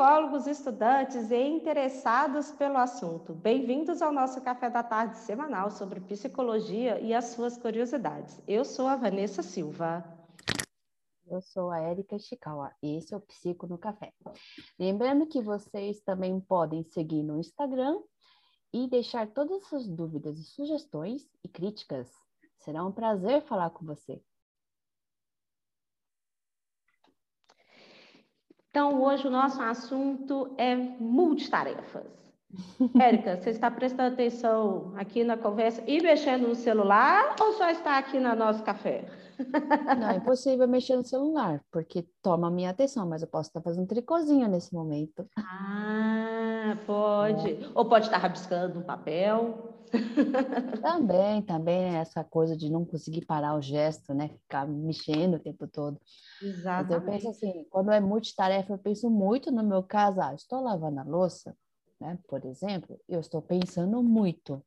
psicólogos, estudantes e interessados pelo assunto. Bem-vindos ao nosso café da tarde semanal sobre psicologia e as suas curiosidades. Eu sou a Vanessa Silva. Eu sou a Érica Chikawa e esse é o Psico no Café. Lembrando que vocês também podem seguir no Instagram e deixar todas as suas dúvidas e sugestões e críticas. Será um prazer falar com você. Então, hoje o nosso assunto é multitarefas. Érica, você está prestando atenção aqui na conversa e mexendo no celular ou só está aqui no nosso café? Não, é impossível mexer no celular, porque toma minha atenção, mas eu posso estar fazendo tricozinho nesse momento. Ah, pode. É. Ou pode estar rabiscando um papel. Também, também essa coisa de não conseguir parar o gesto, né? Ficar mexendo o tempo todo. Exatamente. Mas eu penso assim, quando é multitarefa, eu penso muito no meu caso, ah, estou lavando a louça, né? Por exemplo, eu estou pensando muito.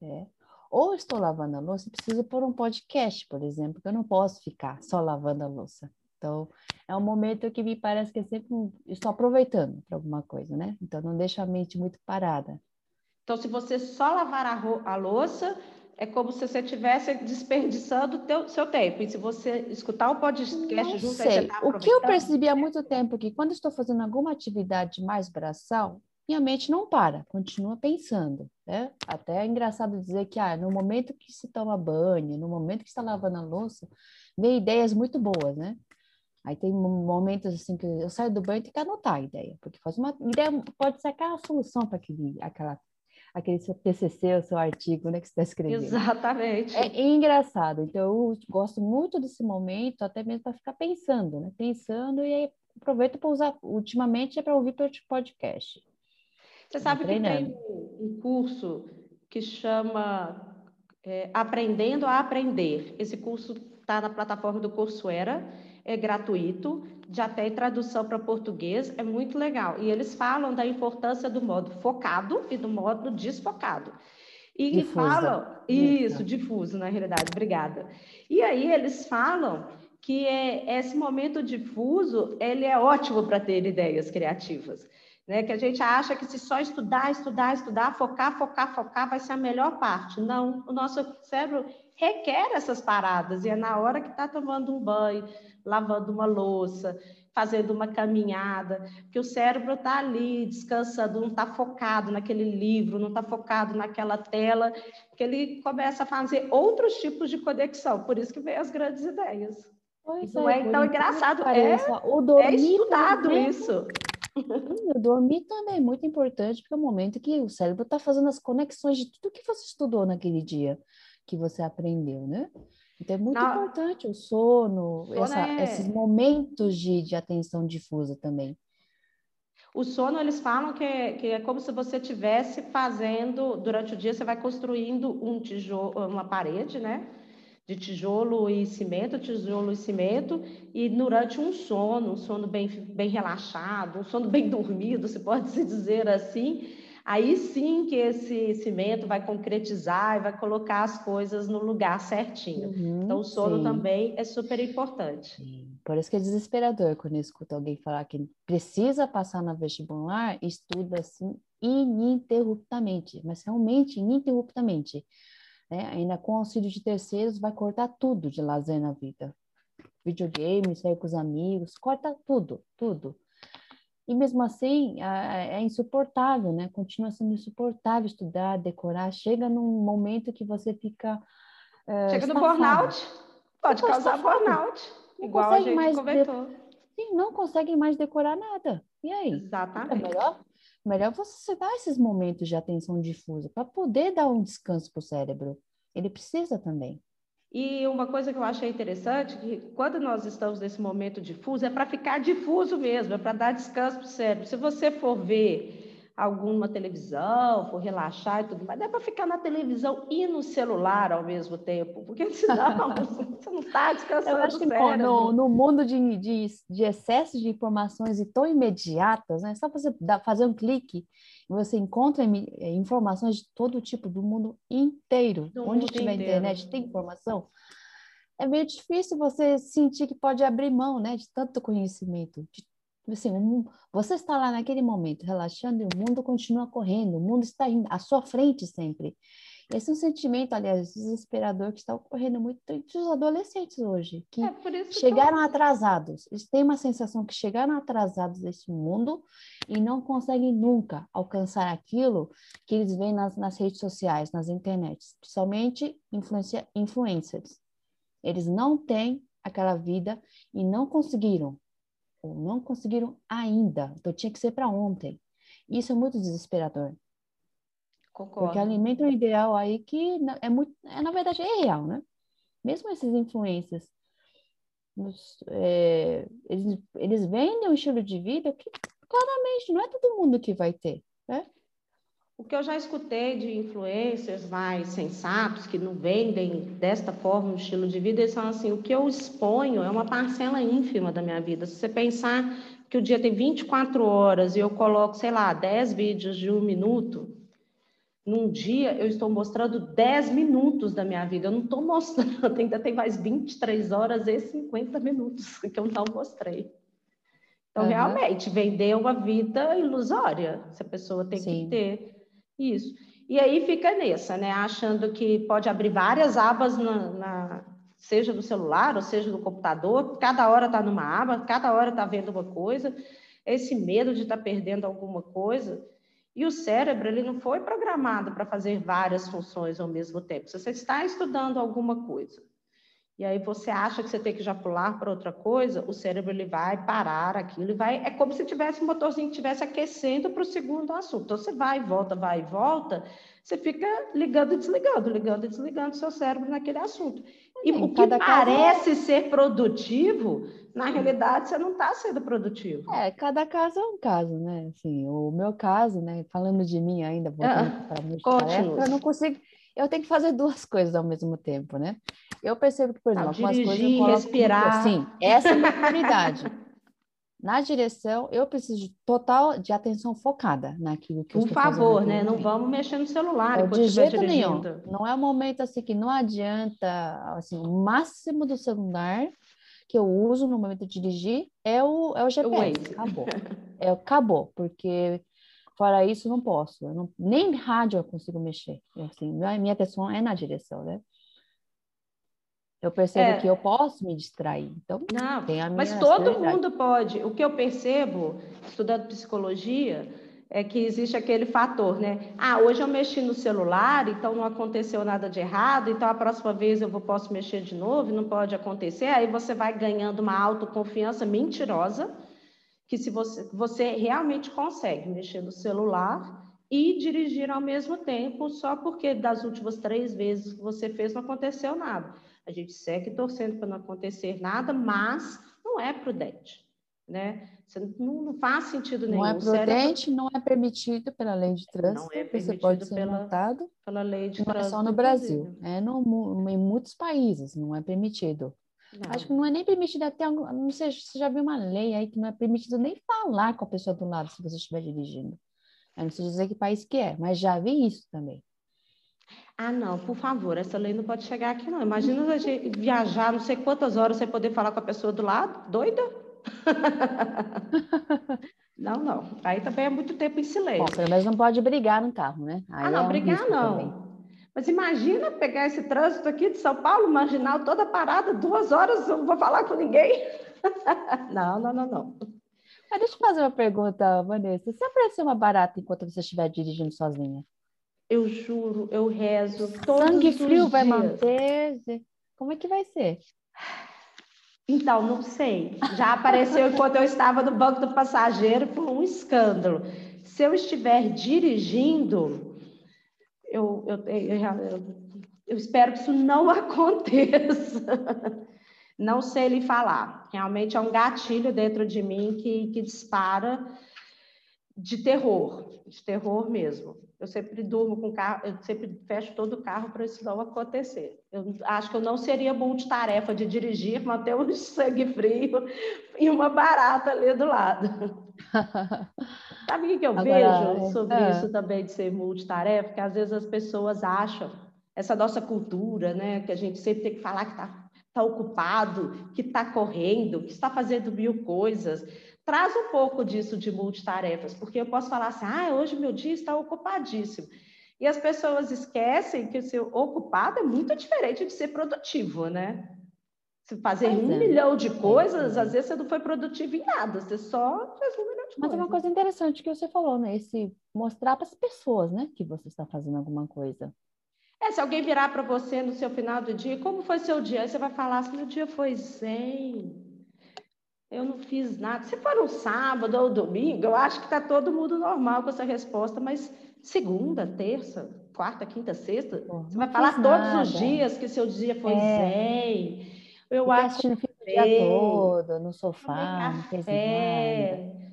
Né? Ou estou lavando a louça e preciso pôr um podcast, por exemplo, que eu não posso ficar só lavando a louça. Então, é um momento que me parece que é sempre estou aproveitando para alguma coisa, né? Então, não deixa a mente muito parada. Então, se você só lavar a, a louça, é como se você estivesse desperdiçando o seu tempo. E se você escutar o podcast não junto, sei. Aí você tá O que eu percebi há muito tempo é que quando estou fazendo alguma atividade mais braçal, minha mente não para, continua pensando. Né? Até é engraçado dizer que ah, no momento que se toma banho, no momento que está lavando a louça, vem ideias muito boas, né? Aí tem momentos assim que eu saio do banho e tenho que anotar a ideia, porque faz uma ideia pode ser aquela solução para aquele, aquela aquele seu TCC, o seu artigo, né, que você está escrevendo. Exatamente. É engraçado. Então, eu gosto muito desse momento, até mesmo para ficar pensando, né? Pensando e aí aproveito para usar, ultimamente é para ouvir podcast. Você sabe que tem um curso que chama é, Aprendendo a Aprender. Esse curso está na plataforma do Coursera é gratuito, já tem tradução para português, é muito legal. E eles falam da importância do modo focado e do modo desfocado. E Difusa. falam, isso, difuso, na realidade, obrigada. E aí eles falam que é, esse momento difuso, ele é ótimo para ter ideias criativas. Né? Que a gente acha que se só estudar, estudar, estudar, focar, focar, focar, vai ser a melhor parte. Não, o nosso cérebro requer essas paradas, e é na hora que está tomando um banho, lavando uma louça, fazendo uma caminhada, que o cérebro está ali descansando, não está focado naquele livro, não está focado naquela tela, que ele começa a fazer outros tipos de conexão, por isso que vem as grandes ideias. Pois não é, é tão engraçado, é, é estudado também. isso. O dormir também é muito importante, porque é o momento que o cérebro está fazendo as conexões de tudo que você estudou naquele dia que você aprendeu, né? Então é muito importante o sono, sono essa, é... esses momentos de, de atenção difusa também. O sono, eles falam que é, que é como se você estivesse fazendo, durante o dia, você vai construindo um tijolo, uma parede, né? De tijolo e cimento, tijolo e cimento, e durante um sono, um sono bem, bem relaxado, um sono bem dormido, se pode se dizer assim, aí sim que esse cimento vai concretizar e vai colocar as coisas no lugar certinho. Uhum, então, o sono sim. também é super importante. Sim. Por isso que é desesperador quando eu escuto alguém falar que precisa passar na vestibular, estuda assim ininterruptamente, mas realmente ininterruptamente. Né? Ainda com auxílio de terceiros, vai cortar tudo de lazer na vida. Videogame, sair com os amigos, corta tudo, tudo. E mesmo assim, é insuportável, né? Continua sendo insuportável estudar, decorar. Chega num momento que você fica. Uh, chega no burnout, pode causar burnout, igual a gente comentou. De... Sim, não conseguem mais decorar nada. E aí? Exatamente. É melhor, melhor você dar esses momentos de atenção difusa para poder dar um descanso para o cérebro. Ele precisa também. E uma coisa que eu achei interessante, que quando nós estamos nesse momento difuso, é para ficar difuso mesmo, é para dar descanso para o cérebro. Se você for ver alguma televisão, for relaxar e tudo mais, é para ficar na televisão e no celular ao mesmo tempo, porque senão você não está descansando Eu acho que no, no, mundo de, de, de excesso de informações e tão imediatas, né? só você dar, fazer um clique você encontra eh, informações de todo tipo do mundo inteiro. Do Onde mundo tiver inteiro. internet tem informação. É meio difícil você sentir que pode abrir mão, né, de tanto conhecimento, de Assim, você está lá naquele momento relaxando e o mundo continua correndo, o mundo está indo à sua frente sempre. Esse é um sentimento, aliás, desesperador que está ocorrendo muito entre os adolescentes hoje, que é chegaram que... atrasados. Eles têm uma sensação que chegaram atrasados nesse mundo e não conseguem nunca alcançar aquilo que eles veem nas, nas redes sociais, nas internets, principalmente influencia, influencers. Eles não têm aquela vida e não conseguiram, ou não conseguiram ainda. Então tinha que ser para ontem. Isso é muito desesperador. Concordo. Porque alimenta um ideal aí que é muito, é, na verdade é real, né? Mesmo esses influências, é, eles, eles vendem um estilo de vida que claramente não é todo mundo que vai ter, né? O que eu já escutei de influencers mais sensatos, que não vendem desta forma um estilo de vida, eles são assim, o que eu exponho é uma parcela ínfima da minha vida. Se você pensar que o dia tem 24 horas e eu coloco, sei lá, 10 vídeos de um minuto, num dia eu estou mostrando 10 minutos da minha vida. Eu não estou mostrando, ainda tem mais 23 horas e 50 minutos que eu não mostrei. Então, uhum. realmente, vender uma vida ilusória. Se a pessoa tem Sim. que ter isso. E aí fica nessa, né? Achando que pode abrir várias abas, na, na seja no celular ou seja no computador, cada hora está numa aba, cada hora está vendo uma coisa. Esse medo de estar tá perdendo alguma coisa e o cérebro ele não foi programado para fazer várias funções ao mesmo tempo. Se você está estudando alguma coisa e aí você acha que você tem que já pular para outra coisa, o cérebro ele vai parar aquilo e vai. É como se tivesse um motorzinho que estivesse aquecendo para o segundo assunto. Então você vai e volta, vai e volta, você fica ligando e desligando, ligando e desligando o seu cérebro naquele assunto. E o que parece ser produtivo, na realidade, você não está sendo produtivo. É, cada caso é um caso, né? Assim, o meu caso, né? Falando de mim ainda, voltando ah, para a eu não consigo. Eu tenho que fazer duas coisas ao mesmo tempo, né? Eu percebo que, por exemplo, algumas coisas eu respirar. Sim, essa é a prioridade. Na direção, eu preciso de total de atenção focada naquilo que Por eu estou favor, né? Não vamos mexer no celular. Eu, de jeito nenhum. Não é um momento assim que não adianta, assim, o máximo do celular que eu uso no momento de dirigir é o, é o GPS. O acabou. É, acabou, porque fora isso não posso. Não, nem rádio eu consigo mexer. Assim, minha atenção é na direção, né? Eu percebo é. que eu posso me distrair. Então, não, tem a minha mas todo mundo pode. O que eu percebo, estudando psicologia, é que existe aquele fator, né? Ah, hoje eu mexi no celular, então não aconteceu nada de errado, então a próxima vez eu vou, posso mexer de novo, não pode acontecer. Aí você vai ganhando uma autoconfiança mentirosa, que se você, você realmente consegue mexer no celular e dirigir ao mesmo tempo, só porque das últimas três vezes que você fez não aconteceu nada. A gente segue torcendo para não acontecer nada, mas não é prudente, né? Não, não faz sentido nenhum. Não é prudente, cérebro... não é permitido pela lei de trânsito. Não é permitido você pode ser pela, multado. Pela lei de não trânsito. Não é só no Brasil, é no, em muitos países não é permitido. Não. Acho que não é nem permitido até, não sei, você já viu uma lei aí que não é permitido nem falar com a pessoa do lado se você estiver dirigindo. Eu não sei dizer que país que é, mas já vi isso também. Ah, não, por favor, essa lei não pode chegar aqui, não. Imagina a gente viajar não sei quantas horas sem poder falar com a pessoa do lado, doida? não, não. Aí também é muito tempo em silêncio. Bom, pelo menos não pode brigar no carro, né? Aí ah, não, é um brigar não. Também. Mas imagina pegar esse trânsito aqui de São Paulo, marginal, toda parada, duas horas, eu não vou falar com ninguém. não, não, não, não. Mas deixa eu fazer uma pergunta, Vanessa. Se aparecer uma barata enquanto você estiver dirigindo sozinha? Eu juro, eu rezo todos Sangue frio os vai manter? Como é que vai ser? Então, não sei. Já apareceu enquanto eu estava no banco do passageiro, foi um escândalo. Se eu estiver dirigindo, eu, eu, eu, eu espero que isso não aconteça. Não sei lhe falar. Realmente é um gatilho dentro de mim que, que dispara de terror, de terror mesmo. Eu sempre durmo com o carro, eu sempre fecho todo o carro para isso não acontecer. Eu acho que eu não seria multitarefa de dirigir, manter um sangue frio e uma barata ali do lado. Sabe o que, eu Agora, vejo sobre é. isso também de ser multitarefa? Que às vezes as pessoas acham essa nossa cultura, né, que a gente sempre tem que falar que está está ocupado, que está correndo, que está fazendo mil coisas. Traz um pouco disso de multitarefas, porque eu posso falar assim, ah, hoje meu dia está ocupadíssimo. E as pessoas esquecem que ser ocupado é muito diferente de ser produtivo, né? Se fazer pois um é. milhão de coisas, é. às vezes você não foi produtivo em nada, você só fez um milhão de Mas coisas. é uma coisa interessante que você falou, né? Esse mostrar para as pessoas, né, que você está fazendo alguma coisa. É, se alguém virar para você no seu final do dia, como foi seu dia? Aí você vai falar assim, meu dia foi zen, eu não fiz nada. Se for um sábado ou domingo, eu acho que está todo mundo normal com essa resposta, mas segunda, terça, quarta, quinta, sexta, Pô, você vai falar todos os dias que seu dia foi é. zen. Eu acho que o dia todo no sofá, não fez nada.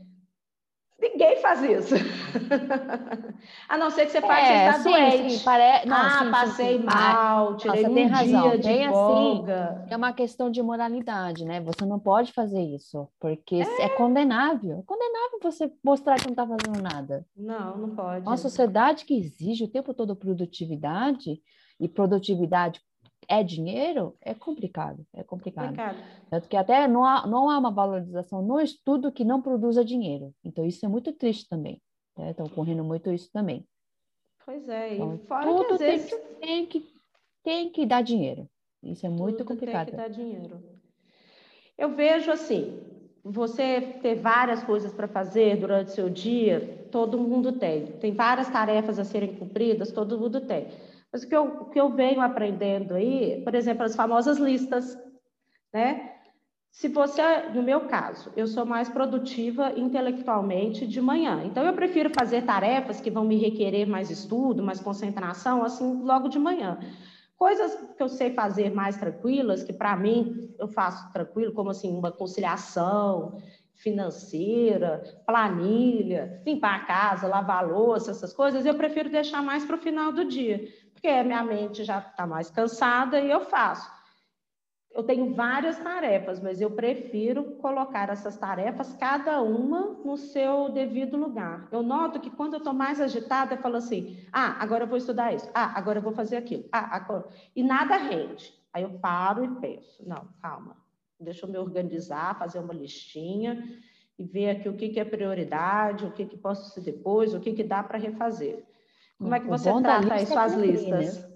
Ninguém faz isso. a não ser que você faça é, estar doente. Sim, pare... não, ah, sim, passei sim, mal, ah, tirei Nossa, um tem razão. dia de tem, folga. Assim, é uma questão de moralidade, né? Você não pode fazer isso, porque é, é condenável. É condenável você mostrar que não está fazendo nada. Não, não pode. Uma sociedade que exige o tempo todo produtividade, e produtividade é dinheiro, é complicado, é complicado. complicado. Tanto que até não há, não há uma valorização no estudo que não produza dinheiro. Então, isso é muito triste também. Né? Está ocorrendo muito isso também. Pois é, então, e fora tudo que às vezes... tem, que, tem que dar dinheiro. Isso é muito tudo complicado. Tem que dar dinheiro. Eu vejo assim, você ter várias coisas para fazer durante o seu dia, todo mundo tem. Tem várias tarefas a serem cumpridas, todo mundo tem. Mas o que eu, o que eu venho aprendendo aí, por exemplo, as famosas listas, né? Se você, no meu caso, eu sou mais produtiva intelectualmente de manhã, então eu prefiro fazer tarefas que vão me requerer mais estudo, mais concentração, assim, logo de manhã. Coisas que eu sei fazer mais tranquilas, que para mim eu faço tranquilo, como assim, uma conciliação financeira, planilha, limpar a casa, lavar a louça, essas coisas, eu prefiro deixar mais para o final do dia porque minha mente já está mais cansada e eu faço. Eu tenho várias tarefas, mas eu prefiro colocar essas tarefas, cada uma no seu devido lugar. Eu noto que quando eu estou mais agitada, eu falo assim: ah, agora eu vou estudar isso, ah, agora eu vou fazer aquilo, ah, agora... e nada rende. Aí eu paro e penso: não, calma, deixa eu me organizar, fazer uma listinha e ver aqui o que, que é prioridade, o que, que posso ser depois, o que, que dá para refazer. Como é que você trata aí é suas é cumprir, listas? Né?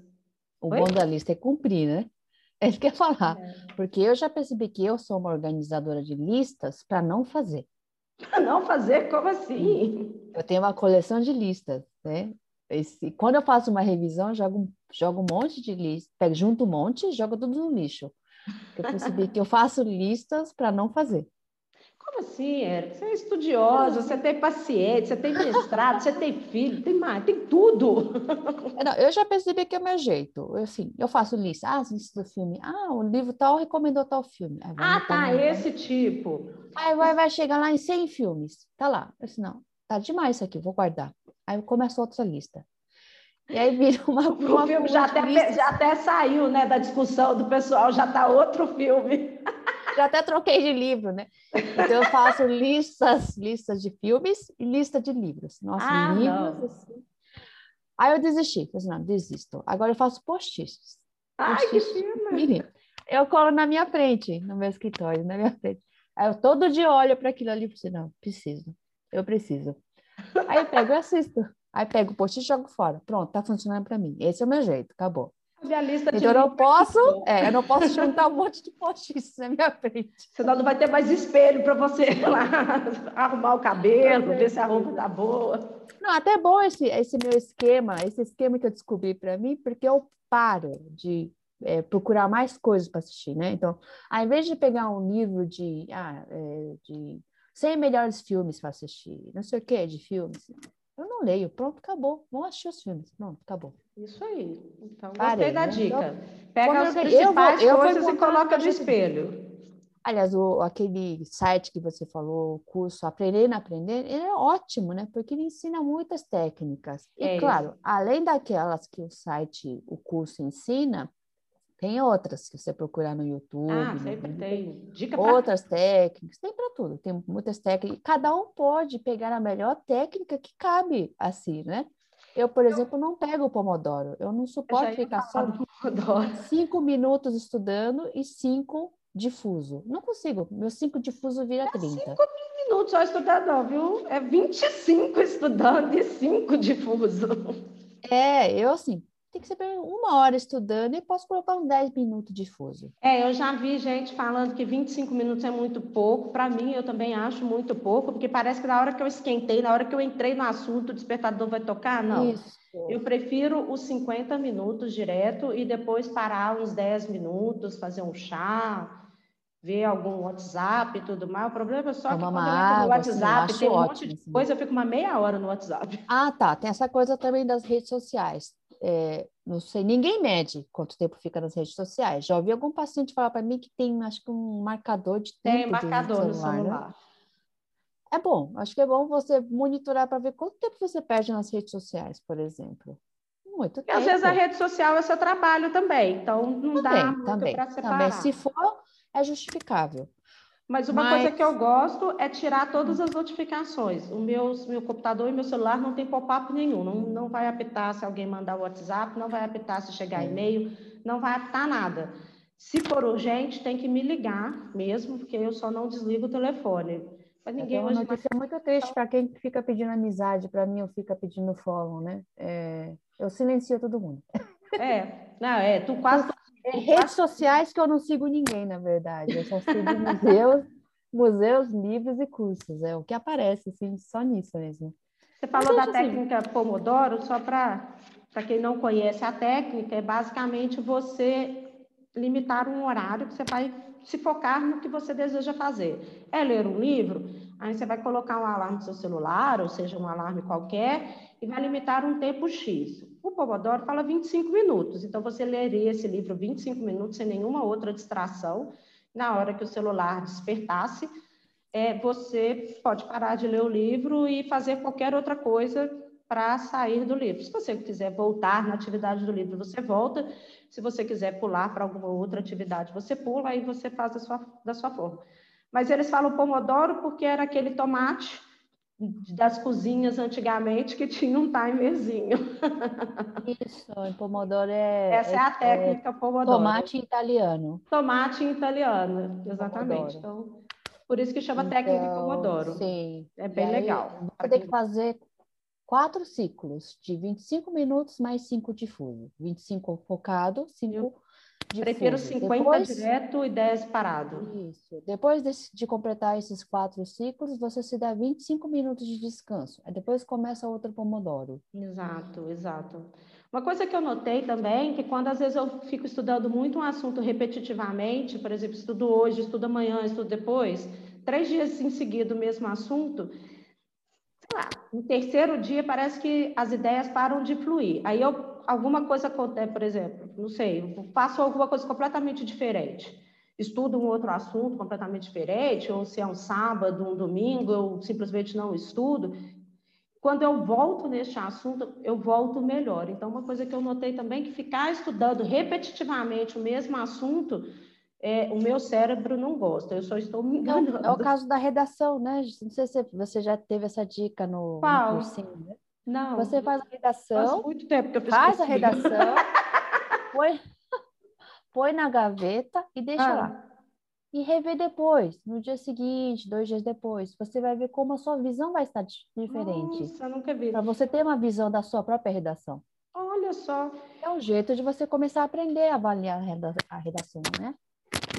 O Oi? bom da lista é cumprir, né? É isso que eu ia falar. É. Porque eu já percebi que eu sou uma organizadora de listas para não fazer. Para não fazer? Como assim? Eu tenho uma coleção de listas, né? Esse, quando eu faço uma revisão, jogo, jogo um monte de listas, pego junto um monte e jogo tudo no lixo. Eu percebi que eu faço listas para não fazer. Como assim, Érica? Você é estudiosa, você tem paciência, você tem mestrado, você tem filho, tem mais, tem tudo. É, não, eu já percebi que é o meu jeito. Eu, assim, eu faço lista. Ah, lista do filme. Ah, o livro tal recomendou tal filme. ah, tá, esse tipo. Aí vai, vai chegar lá em 100 filmes. Tá lá. Eu disse, não, tá demais isso aqui, vou guardar. Aí começa outra lista. E aí vira uma. O filme já até, já até saiu, né, da discussão do pessoal, já tá outro filme. Já até troquei de livro, né? Então eu faço listas, listas de filmes e lista de livros. Nossa, ah, livros assim. Aí eu desisti, falei assim, não, desisto. Agora eu faço postiços. Ai, postiços, que pena! Eu colo na minha frente, no meu escritório, na minha frente. Aí eu todo dia olho para aquilo ali e falo assim, não, preciso, eu preciso. Aí eu pego e assisto. Aí pego o post e jogo fora. Pronto, tá funcionando para mim. Esse é o meu jeito, acabou. Minha lista então eu não posso, é, eu não post juntar um monte de posts na minha frente. Senão não vai ter mais espelho para você lá arrumar o cabelo, ver se a roupa tá boa. Não, até bom esse, esse meu esquema, esse esquema que eu descobri para mim, porque eu paro de é, procurar mais coisas para assistir, né? Então, ao invés de pegar um livro de, ah, é, de 100 melhores filmes para assistir, não sei o que, de filmes, eu não leio, pronto, acabou. Vamos assistir os filmes. Pronto, acabou. Isso aí. Então, Parei, gostei da né? dica. Então, Pega as principais eu vou, eu coisas e coloca no espelho. Aliás, o, aquele site que você falou, o curso Aprender na Aprender, ele é ótimo, né? Porque ele ensina muitas técnicas. E, é claro, isso. além daquelas que o site, o curso ensina, tem outras que você procurar no YouTube. Ah, sempre tem. Dica Outras pra... técnicas, tem para tudo. Tem muitas técnicas. Cada um pode pegar a melhor técnica que cabe a si, né? Eu, por exemplo, não pego o Pomodoro. Eu não suporto ficar só cinco minutos estudando e cinco difuso. Não consigo. Meu cinco difuso vira é 30. Cinco minutos só estudando, viu? É 25 estudando e cinco difuso. É, eu assim, tem que ser uma hora estudando e posso colocar uns 10 minutos difuso. É, eu já vi gente falando que 25 minutos é muito pouco. Para mim, eu também acho muito pouco, porque parece que na hora que eu esquentei, na hora que eu entrei no assunto, o despertador vai tocar. Não. Isso. Eu prefiro os 50 minutos direto e depois parar uns 10 minutos, fazer um chá, ver algum WhatsApp e tudo mais. O problema é só que quando eu entro no WhatsApp, assim, tem um ótimo, monte de assim. coisa, eu fico uma meia hora no WhatsApp. Ah, tá. Tem essa coisa também das redes sociais é, não sei, ninguém mede quanto tempo fica nas redes sociais. Já ouvi algum paciente falar para mim que tem, acho que um marcador de tempo. Tem marcador no celular. No celular. Né? É bom, acho que é bom você monitorar para ver quanto tempo você perde nas redes sociais, por exemplo. Muito tempo. E às vezes a rede social é seu trabalho também, então não também, dá muito para separar. Também. Se for, é justificável. Mas uma Mas... coisa que eu gosto é tirar todas as notificações. O meu, meu computador e meu celular não tem pop-up nenhum. Não, não vai apitar se alguém mandar o WhatsApp, não vai apitar se chegar e-mail, não vai apitar nada. Se for urgente, tem que me ligar mesmo, porque eu só não desligo o telefone. Mas ninguém uma notícia mais... muito triste para quem fica pedindo amizade, para mim, eu fica pedindo follow, né? É... Eu silencio todo mundo. É, não, é, tu quase é redes sociais que eu não sigo ninguém, na verdade. Eu só sigo museus, museus, livros e cursos. É o que aparece, assim, só nisso mesmo. Você falou da assim. técnica assim. Pomodoro, só para quem não conhece a técnica, é basicamente você limitar um horário que você vai se focar no que você deseja fazer. É ler um livro? Aí você vai colocar um alarme no seu celular, ou seja, um alarme qualquer, e vai limitar um tempo X. O Pomodoro fala 25 minutos, então você leria esse livro 25 minutos sem nenhuma outra distração. Na hora que o celular despertasse, é, você pode parar de ler o livro e fazer qualquer outra coisa para sair do livro. Se você quiser voltar na atividade do livro, você volta. Se você quiser pular para alguma outra atividade, você pula e você faz da sua, da sua forma. Mas eles falam Pomodoro porque era aquele tomate das cozinhas antigamente que tinha um timerzinho. Isso, em Pomodoro é. Essa é, é a técnica é, Pomodoro. Tomate italiano. Tomate italiano, exatamente. Então, por isso que chama então, técnica Pomodoro. Sim. É bem aí, legal. Você tem que fazer quatro ciclos de 25 minutos mais cinco difuso. 25 focado, 5 Prefiro 50 Depois, direto e 10 parado. Isso. Depois de, de, completar esses quatro ciclos, você se dá 25 minutos de descanso. Aí depois começa outro pomodoro. Exato, exato. Uma coisa que eu notei também, que quando às vezes eu fico estudando muito um assunto repetitivamente, por exemplo, estudo hoje, estudo amanhã, estudo depois, três dias em seguida o mesmo assunto, sei lá, no terceiro dia parece que as ideias param de fluir. Aí eu alguma coisa acontece, por exemplo, não sei, faço alguma coisa completamente diferente, estudo um outro assunto completamente diferente, ou se é um sábado, um domingo, eu simplesmente não estudo. Quando eu volto neste assunto, eu volto melhor. Então, uma coisa que eu notei também é que ficar estudando repetitivamente o mesmo assunto, é, o meu cérebro não gosta, eu só estou me enganando. É o caso da redação, né? Não sei se você já teve essa dica no, no cursinho, né? Não. Você faz a redação. Faz muito tempo que eu fiz Faz a redação, põe, põe na gaveta e deixa ah. lá. E rever depois, no dia seguinte, dois dias depois. Você vai ver como a sua visão vai estar diferente. Nossa, eu nunca vi. Para você ter uma visão da sua própria redação. Olha só. É um jeito de você começar a aprender a avaliar a redação, né?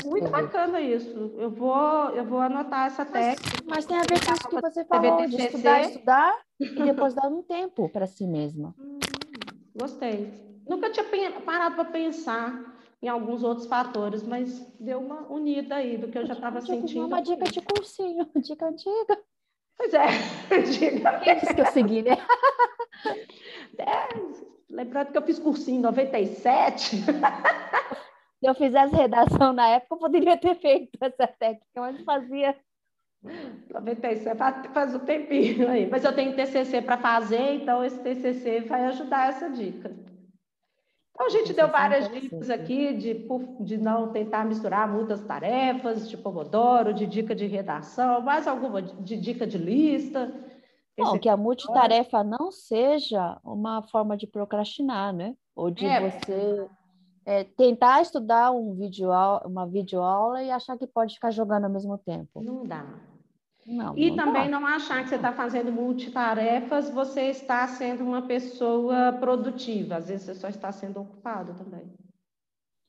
Muito bacana isso. Eu vou, eu vou anotar essa técnica. Mas, mas tem a ver com isso que você falou, de estudar, estudar e depois dar um tempo para si mesma. Hum, gostei. Nunca tinha parado para pensar em alguns outros fatores, mas deu uma unida aí do que eu já estava sentindo. Uma dica de cursinho, dica antiga. Pois é, dica. Quem disse que eu segui, né? É, lembrando que eu fiz cursinho em 97. Se eu fizesse redação na época, eu poderia ter feito essa técnica, mas fazia. 97 faz um tempinho aí. Mas eu tenho TCC para fazer, então esse TCC vai ajudar essa dica. Então, a gente deu várias dicas aqui de, de não tentar misturar muitas tarefas, de Pomodoro, de dica de redação, mais alguma de dica de lista. Bom, que a multitarefa não seja uma forma de procrastinar, né? Ou de é. você é, tentar estudar um vídeo, uma videoaula e achar que pode ficar jogando ao mesmo tempo. Não dá. Não, e não também dá. não achar que você está fazendo multitarefas, você está sendo uma pessoa produtiva. Às vezes você só está sendo ocupado também.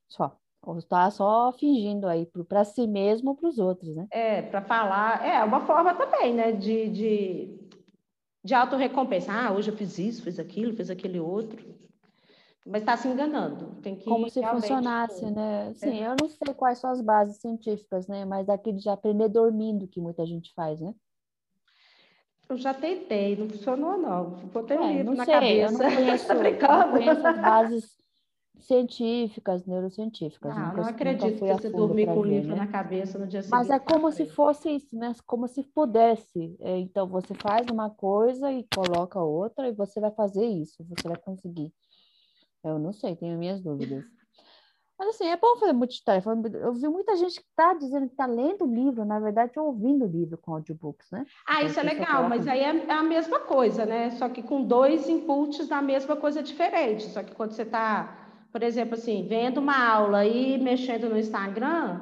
Só. Ou está só fingindo aí para si mesmo ou para os outros, né? É, para falar. É uma forma também, né? De, de, de autorrecompensa. Ah, hoje eu fiz isso, fiz aquilo, fiz aquele outro. Mas está se enganando. Tem que Como se funcionasse, né? Sim, é. eu não sei quais são as bases científicas, né? Mas daquele de aprender dormindo que muita gente faz, né? Eu já tentei, não funcionou, não. Botei um é, livro na sei, cabeça. Eu não conheço, eu não conheço as bases científicas, neurocientíficas. Não, nunca, não acredito que você dormir com o livro né? na cabeça no dia seguinte. Mas é como se fosse isso, né? Como se pudesse. É, então, você faz uma coisa e coloca outra e você vai fazer isso, você vai conseguir. Eu não sei, tenho minhas dúvidas. Mas assim, é bom fazer multitarefa. Eu vi muita gente que está dizendo que está lendo o livro, na verdade, ouvindo o livro com audiobooks, né? Ah, isso é legal, mas aí é, é, a mesma coisa, né? Só que com dois inputs da mesma coisa diferente. Só que quando você está, por exemplo, assim, vendo uma aula e mexendo no Instagram,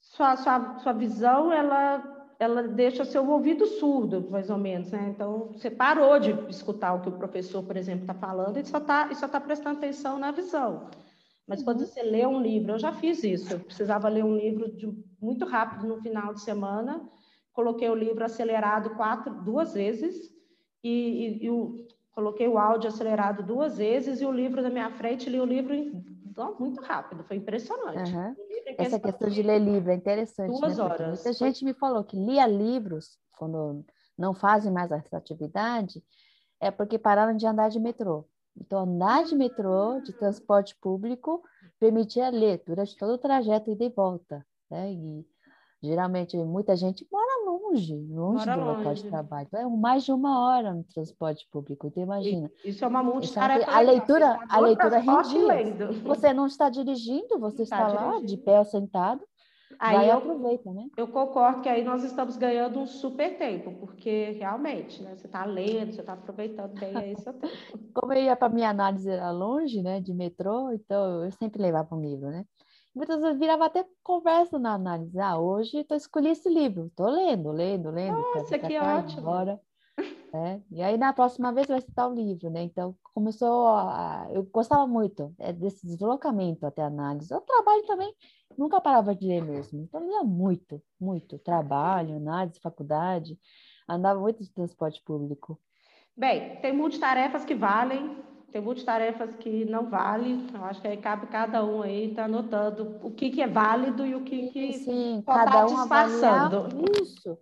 sua, sua, sua visão, ela ela deixa seu ouvido surdo, mais ou menos, né? Então, você parou de escutar o que o professor, por exemplo, está falando e só está tá prestando atenção na visão. Mas quando uhum. você lê um livro, eu já fiz isso, eu precisava ler um livro de, muito rápido no final de semana, coloquei o livro acelerado quatro, duas vezes e, e, e o, coloquei o áudio acelerado duas vezes e o livro na minha frente, li o livro em, muito rápido, foi impressionante. Uhum. Essa questão de ler livro é interessante. Duas né? horas. Muita gente me falou que lia livros quando não fazem mais essa atividade, é porque pararam de andar de metrô. Então, andar de metrô, de transporte público, permitia ler durante todo o trajeto ida e volta. Né? E geralmente muita gente mora longe, longe mora do longe. local de trabalho. Então, é mais de uma hora no transporte público, então imagina. Isso é uma multitarefa. A leitura, a leitura rendia. Você não está dirigindo, você está, está lá de pé ou sentado, Aí Vai eu, aproveita, né? Eu concordo que aí nós estamos ganhando um super tempo, porque realmente, né? Você está lendo, você está aproveitando bem aí seu tempo. Como eu ia para minha análise era longe, né? De metrô, então eu sempre levava um livro, né? Muitas vezes virava até conversa na análise. Ah, hoje eu escolhi esse livro, estou lendo, lendo, lendo. Nossa, que ótimo. Embora. É, e aí na próxima vez vai citar o livro, né? Então começou a... eu gostava muito é, desse deslocamento até a análise. Eu trabalho também, nunca parava de ler mesmo. Então lia muito, muito trabalho, análise, faculdade, andava muito de transporte público. Bem, tem multitarefas que valem, tem multitarefas que não valem. Eu acho que aí cabe cada um aí estar tá anotando o que, que é válido e o que, que sim, cada tá um disfarçando. Avaliar, isso.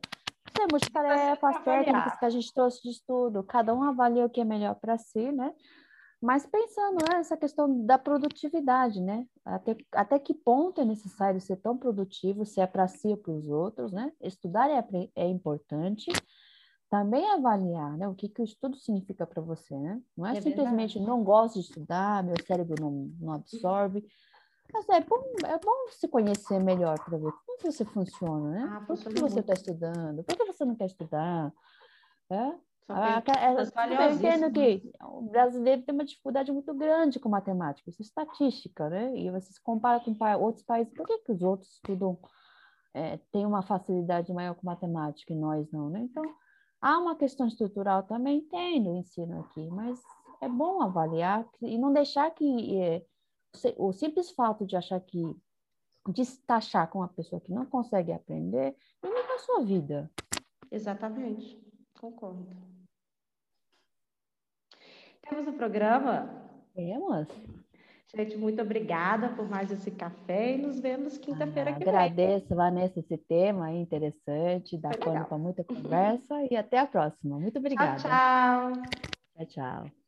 Temos tarefas técnicas que a gente trouxe de estudo, cada um avalia o que é melhor para si, né? Mas pensando nessa né, questão da produtividade, né? Até, até que ponto é necessário ser tão produtivo, se é para si ou para os outros, né? Estudar é, é importante, também avaliar né, o que, que o estudo significa para você, né? Não é, é simplesmente verdade. não gosto de estudar, meu cérebro não, não absorve. Mas é bom, é bom se conhecer melhor para ver como você funciona, né? Ah, Por que você está estudando? Por que você não quer estudar? É? Ah, é, eu entendo que o brasileiro tem uma dificuldade muito grande com matemática, isso é estatística, né? E você se compara com outros países, por que, que os outros estudam, é, têm uma facilidade maior com matemática e nós não, né? Então, há uma questão estrutural também, tem no ensino aqui, mas é bom avaliar e não deixar que é, o simples fato de achar que de se taxar com uma pessoa que não consegue aprender limita a sua vida. Exatamente, concordo. Temos o programa? Temos. Gente, muito obrigada por mais esse café e nos vemos quinta-feira ah, que vem. Agradeço, Vanessa, esse tema aí interessante, dá pano para muita conversa e até a próxima. Muito obrigada. Tchau, tchau. Tchau, tchau.